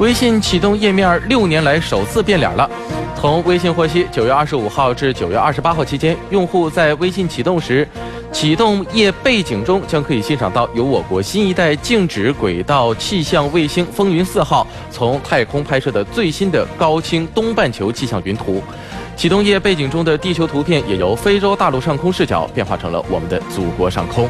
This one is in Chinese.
微信启动页面六年来首次变脸了。从微信获悉九月二十五号至九月二十八号期间用户在微信启动时启动页背景中将可以欣赏到由我国新一代静止轨道气象卫星风云四号从太空拍摄的最新的高清东半球气象云图。启动页背景中的地球图片也由非洲大陆上空视角变化成了我们的祖国上空。